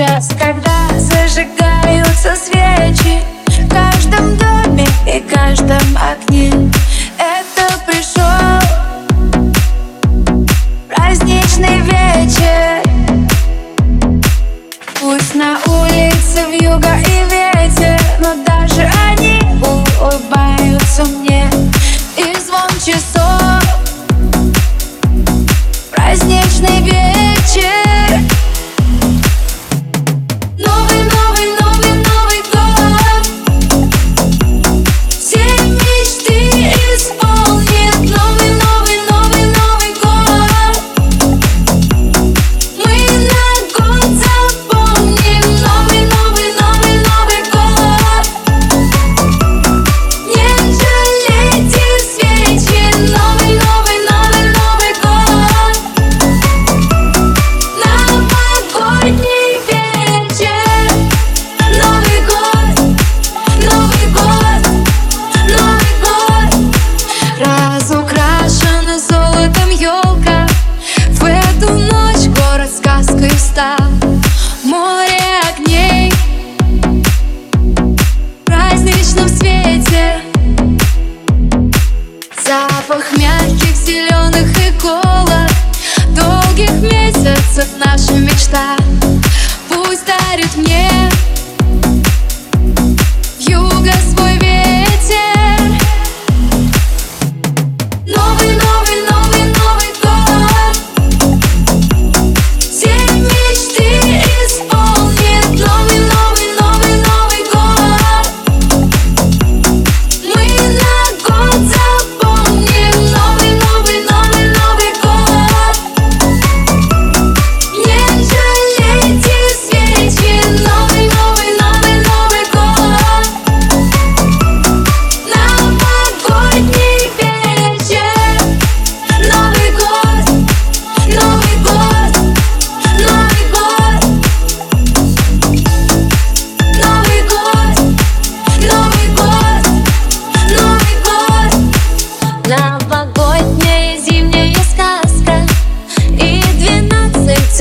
час, когда зажигаются свечи В каждом доме и каждом окне Это пришел праздничный вечер. Пусть на улице в юго и ветер Но даже они улыбаются мне. И звон часов Запах мягких зеленых иголок. Долгих месяцев наша мечта. Пусть дарит мне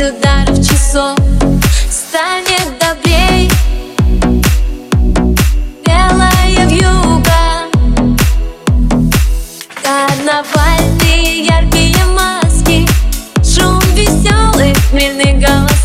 ударов часов станет добрей Белая вьюга. Карнавальные яркие маски Шум веселых хмельных голосов